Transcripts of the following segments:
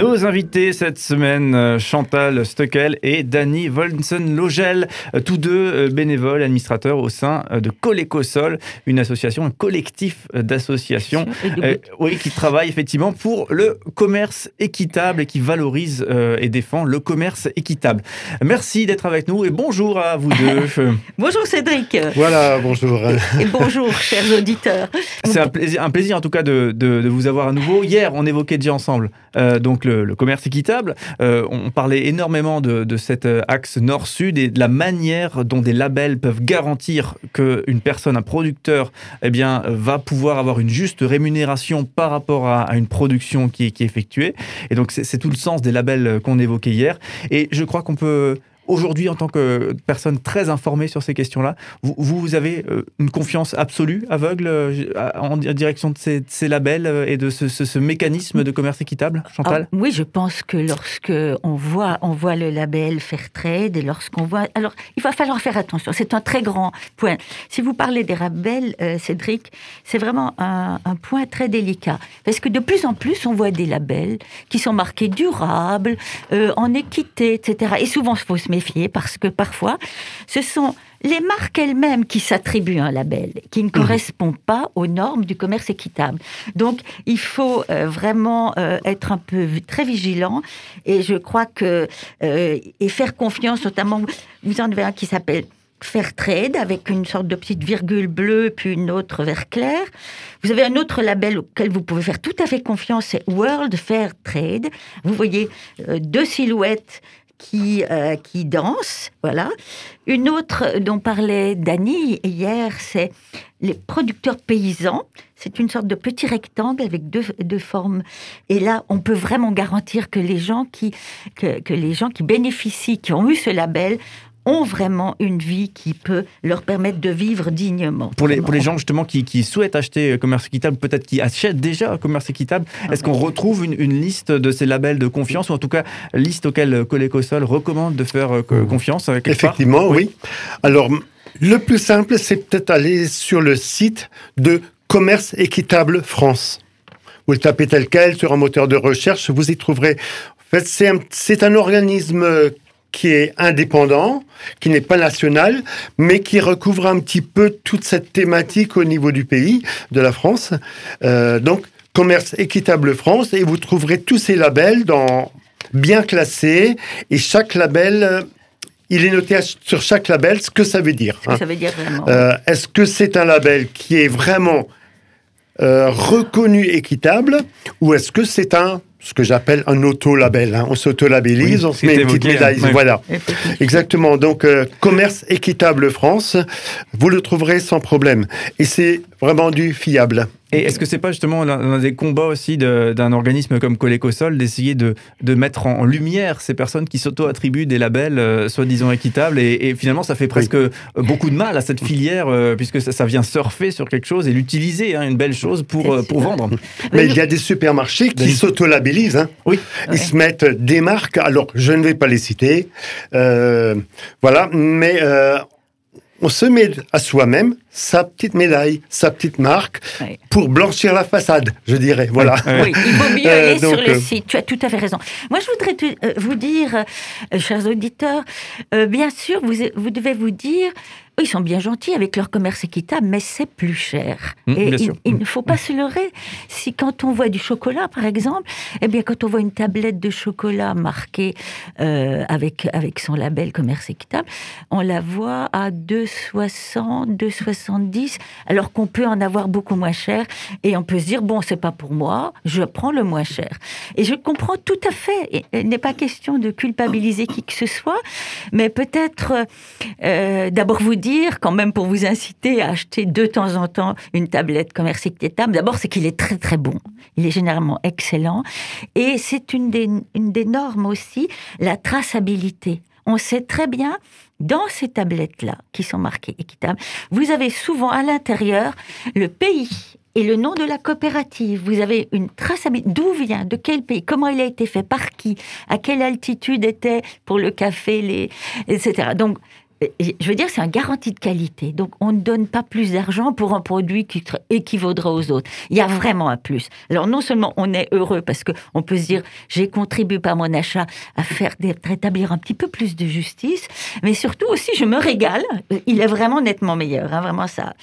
Nos invités cette semaine, euh, Chantal Stockel et Danny Volnsen-Logel, euh, tous deux euh, bénévoles administrateurs au sein de Colécosol, une association, un collectif d'associations oui, qui travaille effectivement pour le commerce équitable et qui valorise et défend le commerce équitable. Merci d'être avec nous et bonjour à vous deux. bonjour Cédric. Voilà, bonjour. Et bonjour chers auditeurs. C'est un plaisir, un plaisir en tout cas de, de, de, vous avoir à nouveau. Hier, on évoquait déjà ensemble donc le, commerce équitable. Euh, on parlait énormément de, cet euh, axe nord-sud et de la manière dont des labels peuvent garantir qu'une personne, un producteur, eh bien, va pouvoir avoir une juste rémunération par rapport à, une production qui est, qui est effectuée. Et donc, c'est tout le sens des labels qu'on évoquait hier. Et je crois qu'on peut Aujourd'hui, en tant que personne très informée sur ces questions-là, vous, avez euh, une confiance absolue, aveugle, euh, en direction de ces, labels euh, et de ce, mécanisme de commerce équitable, Chantal? Ah, Oui, je pense que lorsque on voit, on voit le label Fairtrade et lorsqu'on voit... Alors, il va falloir faire attention, c'est un très grand point. Si vous parlez des labels, Cédric, c'est vraiment un, point très délicat. Parce que de plus en plus, on voit des labels qui sont marqués durables, en équité, etc. Et souvent, faut se parce que parfois, ce sont les marques elles-mêmes qui s'attribuent un label qui ne mhm. correspond pas aux normes du commerce équitable. Donc, il faut euh, vraiment euh, être un peu très vigilant et je crois que euh, et faire confiance, notamment, vous en avez un qui s'appelle Fair Trade avec une sorte de petite virgule bleue puis une autre vert clair. Vous avez un autre label auquel vous pouvez faire tout à fait confiance, c'est World Fair Trade. Vous voyez deux silhouettes qui, euh, qui danse, voilà. Une autre dont parlait Dany hier, c'est les producteurs paysans. C'est une sorte de petit rectangle avec deux, deux, formes. Et là, on peut vraiment garantir que les gens qui, que, que les gens qui bénéficient, qui ont eu ce label, ont vraiment une vie qui peut leur permettre de vivre dignement. Pour les, pour les gens justement qui, qui souhaitent acheter commerce équitable, peut-être qui achètent déjà commerce équitable, ah est-ce qu'on retrouve une, une, liste de ces labels de confiance ou en tout cas liste auxquelles Colécosol recommande de faire euh, confiance euh, Effectivement, oui. Alors, le plus simple, c'est peut-être aller sur le site de Commerce équitable France. Vous le tapez tel quel sur un moteur de recherche, vous y trouverez. En fait, c'est un, un organisme qui est indépendant, qui n'est pas national, mais qui recouvre un petit peu toute cette thématique au niveau du pays, de la France. Euh, donc, Commerce équitable France, et vous trouverez tous ces labels dans, bien classés, et chaque label euh, il est noté sur chaque label ce que ça veut dire. Hein. Ça veut dire vraiment. Euh, est-ce que c'est un label qui est vraiment reconnu équitable ou est-ce que c'est un ce que j'appelle un auto-label. Hein. On s'auto-labellise, on se met une petite médaille. Voilà. Exactement. Donc, euh, commerce équitable France, vous le trouverez sans problème. Et c'est vraiment du fiable. Et est-ce que c'est pas justement l'un des combats aussi d'un organisme comme Colécosol d'essayer de, de, mettre en lumière ces personnes qui s'auto-attribuent des labels euh, soi-disant équitables et, finalement ça fait presque beaucoup de mal à cette filière euh, puisque ça, vient surfer sur quelque chose et l'utiliser, hein, une belle chose pour, euh, pour vendre. Mais il y a des supermarchés qui s'auto-labellisent. Hein. Oui. Ils se mettent des marques, alors je ne vais pas les citer, voilà, mais on se met à soi-même sa petite médaille, sa petite marque pour blanchir la façade, je dirais. Voilà. Oui, il vaut mieux aller sur le euh, site. Tu as tout à fait raison. Moi, je voudrais euh, vous dire, euh, chers auditeurs, bien sûr, vous, vous devez vous dire ils sont bien gentils avec leur commerce équitable, mais c'est plus cher. Mmh, et il, ne faut pas se leurrer. Si quand on voit du chocolat, par exemple, eh bien quand on voit une tablette de chocolat marquée euh, avec avec son label commerce équitable, on la voit à 2,60, 2,70, alors qu'on peut en avoir beaucoup moins cher. Et on peut se dire bon, c'est pas pour moi, je prends le moins cher. Et je comprends tout à fait. Il n'est pas question de culpabiliser qui que ce soit, mais peut-être euh, d'abord vous dire quand même, pour vous inciter à acheter de temps en temps une tablette commerce équitable, d'abord, c'est qu'il est très très bon. Il est généralement excellent. Et c'est une des, une des normes aussi, la traçabilité. On sait très bien, dans ces tablettes-là, qui sont marquées équitables, vous avez souvent à l'intérieur le pays et le nom de la coopérative. Vous avez une traçabilité. D'où vient, de quel pays, comment il a été fait, par qui, à quelle altitude était pour le café, les, etc. Donc, je veux dire, c'est un garantie de qualité. Donc, on ne donne pas plus d'argent pour un produit qui équivaudra aux autres. Il y a vraiment un plus. Alors, non seulement on est heureux parce qu'on peut se dire, j'ai contribué par mon achat à faire rétablir un petit peu plus de justice, mais surtout aussi, je me régale. Il est vraiment nettement meilleur, hein, vraiment ça.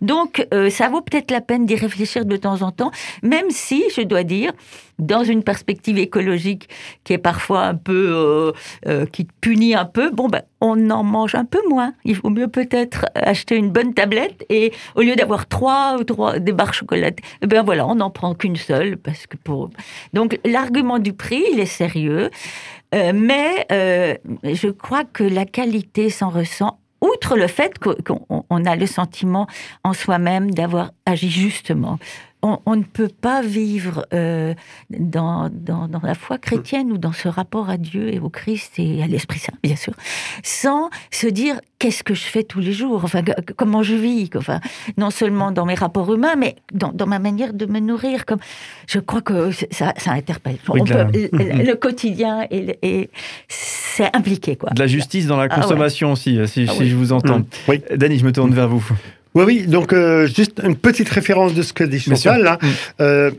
Donc, euh, ça vaut peut-être la peine d'y réfléchir de temps en temps, même si, je dois dire, dans une perspective écologique qui est parfois un peu, euh, euh, qui punit un peu, bon, ben, on en mange un peu moins. Il vaut mieux peut-être acheter une bonne tablette et au lieu d'avoir trois ou trois des barres chocolatées, eh ben voilà, on n'en prend qu'une seule parce que pour. Donc l'argument du prix, il est sérieux, euh, mais je crois que la qualité s'en ressent outre le fait qu'on a le sentiment en soi-même d'avoir agi justement on, ne peut pas vivre euh, dans, dans, la foi chrétienne ou dans ce rapport à Dieu et au Christ et à l'Esprit Saint, bien sûr, sans se dire qu'est-ce que je fais tous les jours, enfin, comment je vis, enfin, non seulement dans mes rapports humains, mais dans, ma manière de me nourrir. Comme, je crois que ça, interpelle. le, quotidien et, c'est impliqué. Quoi. De la justice dans la ah consommation aussi, si, ah je vous entends. Oui. Dany, je me tourne vers vous. Oui, oui, donc euh, juste une petite référence de ce que dit Chantal. Là. Mm. Euh,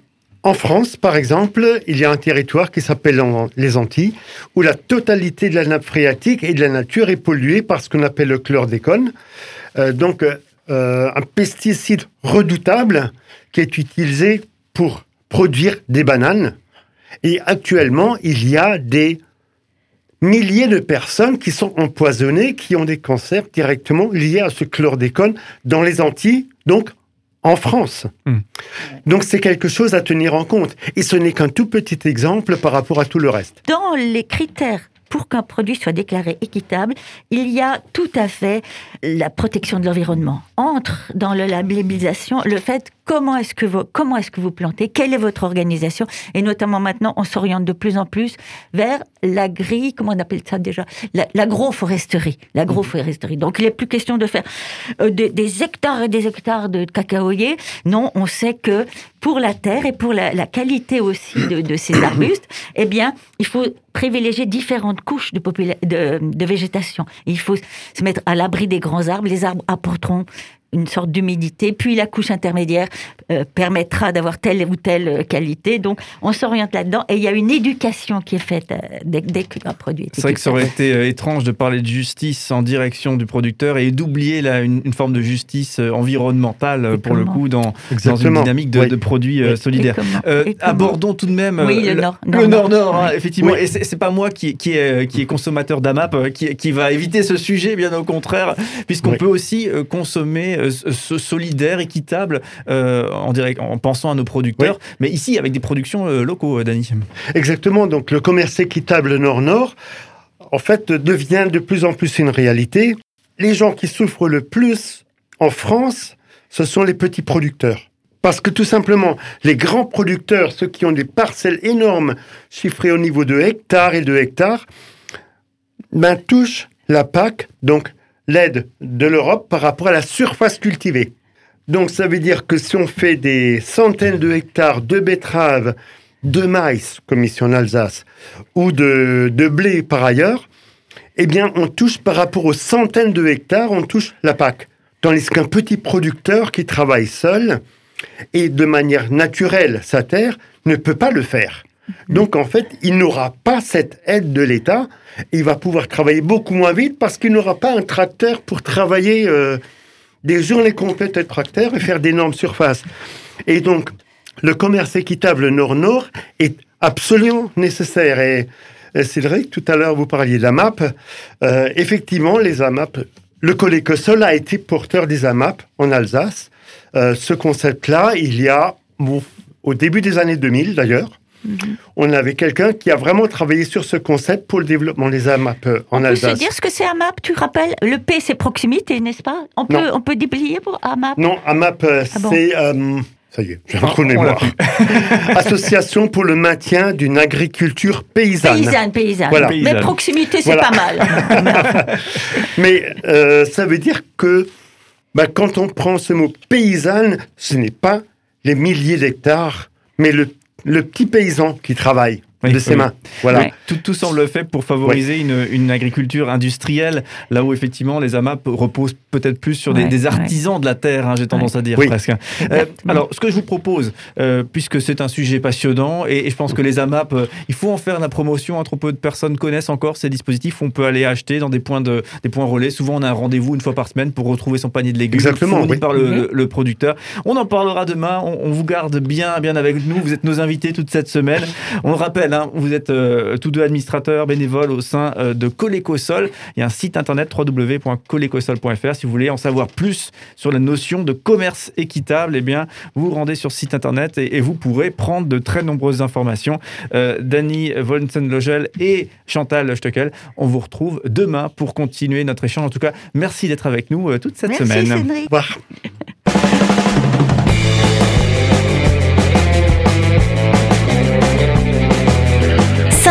en France, par exemple, il y a un territoire qui s'appelle les Antilles, où la totalité de la nappe phréatique et de la nature est polluée par ce qu'on appelle le chlordécone. Euh, donc, un pesticide redoutable qui est utilisé pour produire des bananes. Et actuellement, il y a des milliers de personnes qui sont empoisonnées, qui ont des cancers directement liés à ce chlordécone dans les Antilles, donc en France. Hmm. Donc c'est quelque chose à tenir en compte. Et ce n'est qu'un tout petit exemple par rapport à tout le reste. Dans les critères pour qu'un produit soit déclaré équitable, il y a tout à fait la protection de l'environnement. Entre dans la labellisation le fait comment est-ce que vous, comment est-ce que vous plantez, quelle est votre organisation, et notamment maintenant, on s'oriente de plus en plus vers l'agri, comment on appelle ça déjà, l'agroforesterie, l'agroforesterie. Donc, il n'est plus question de faire euh, des, hectares et des hectares de cacaoyers. Non, on sait que pour la terre et pour la, qualité aussi de, ces arbustes, eh bien, il faut privilégier différentes couches de, de, de végétation. Il faut se mettre à l'abri des grands arbres. Les arbres apporteront une sorte d'humidité, puis la couche intermédiaire euh, permettra d'avoir telle ou telle euh, qualité. Donc, on s'oriente là-dedans et il y a une éducation qui est faite euh, dès, qu'un produit est C'est vrai que ça aurait été étrange de parler de justice en direction du producteur et d'oublier là une, forme de justice environnementale pour le coup dans, dans une dynamique de, produits solidaires. abordons tout de même le Nord-Nord, hein, effectivement. Et c'est pas moi qui, qui, est, qui est consommateur d'AMAP qui, qui va éviter ce sujet, bien au contraire, puisqu'on peut aussi consommer solidaire, équitable, euh, en, direct, en pensant à nos producteurs, mais ici avec des productions euh, locaux, Dany. Exactement, donc le commerce équitable Nord-Nord, en fait, devient de plus en plus une réalité. Les gens qui souffrent le plus en France, ce sont les petits producteurs. Parce que tout simplement, les grands producteurs, ceux qui ont des parcelles énormes, chiffrées au niveau de hectares et de hectares, ben, touchent la PAC, donc l'aide de l'Europe par rapport à la surface cultivée. Donc ça veut dire que si on fait des centaines de hectares de betteraves, de maïs, comme ici en Alsace, ou de, blé par ailleurs, eh bien on touche par rapport aux centaines de hectares, on touche la PAC. Tandis qu'un petit producteur qui travaille seul et de manière naturelle sa terre ne peut pas le faire. Donc en fait, il n'aura pas cette aide de l'État. Il va pouvoir travailler beaucoup moins vite parce qu'il n'aura pas un tracteur pour travailler euh, des journées complètes de tracteur et faire d'énormes surfaces. Et donc, le commerce équitable nord-nord est absolument nécessaire. Et, Cédric, tout à l'heure, vous parliez d'AMAP. Euh, effectivement, les AMAP, le a été porteur des AMAP en Alsace. Euh, ce concept-là, il y a, au début des années 2000 d'ailleurs, on avait quelqu'un qui a vraiment travaillé sur ce concept pour le développement des AMAP euh, en Alsace. On peut dire ce que c'est AMAP, tu rappelles? Le P, c'est proximité, n'est-ce pas? On peut, on peut déplier pour AMAP Non, AMAP, euh, ah c'est... Euh, ça y est, j'ai un mémoire. Association pour le maintien d'une agriculture paysanne. Paysanne, paysanne. Mais proximité, c'est pas mal. Mais ça veut dire que bah, quand on prend ce mot paysanne, ce n'est pas les milliers d'hectares, mais le le petit paysan qui travaille. Oui, de ses oui. mains. Voilà. Ouais. Tout, tout semble fait pour favoriser une, une agriculture industrielle, là où effectivement les AMAP reposent peut-être plus sur des, artisans de la terre, hein, j'ai tendance à dire Oui. presque. Euh, alors, ce que je vous propose, euh, puisque c'est un sujet passionnant, et, et je pense que les AMAP, euh, il faut en faire la promotion, hein, trop peu de personnes connaissent encore ces dispositifs, on peut aller acheter dans des points, de, des points relais, souvent on a un rendez-vous une fois par semaine pour retrouver son panier de légumes Exactement, fourni oui. par le, Mhm. le- le producteur. On en parlera demain, on, on vous garde bien, bien avec nous, vous êtes nos invités toute cette semaine. On le Hein. vous êtes euh, tous deux administrateurs bénévoles au sein euh, de Colécosol. Il y a un site internet www.colécosol.fr. Si vous voulez en savoir plus sur la notion de commerce équitable, eh bien, vous vous rendez sur site internet et, vous pourrez prendre de très nombreuses informations. Euh, Dani Volnsen-Logel et Chantal Steckel, on vous retrouve demain pour continuer notre échange. En tout cas, merci d'être avec nous euh, toute cette semaine. merci, semaine. Au revoir.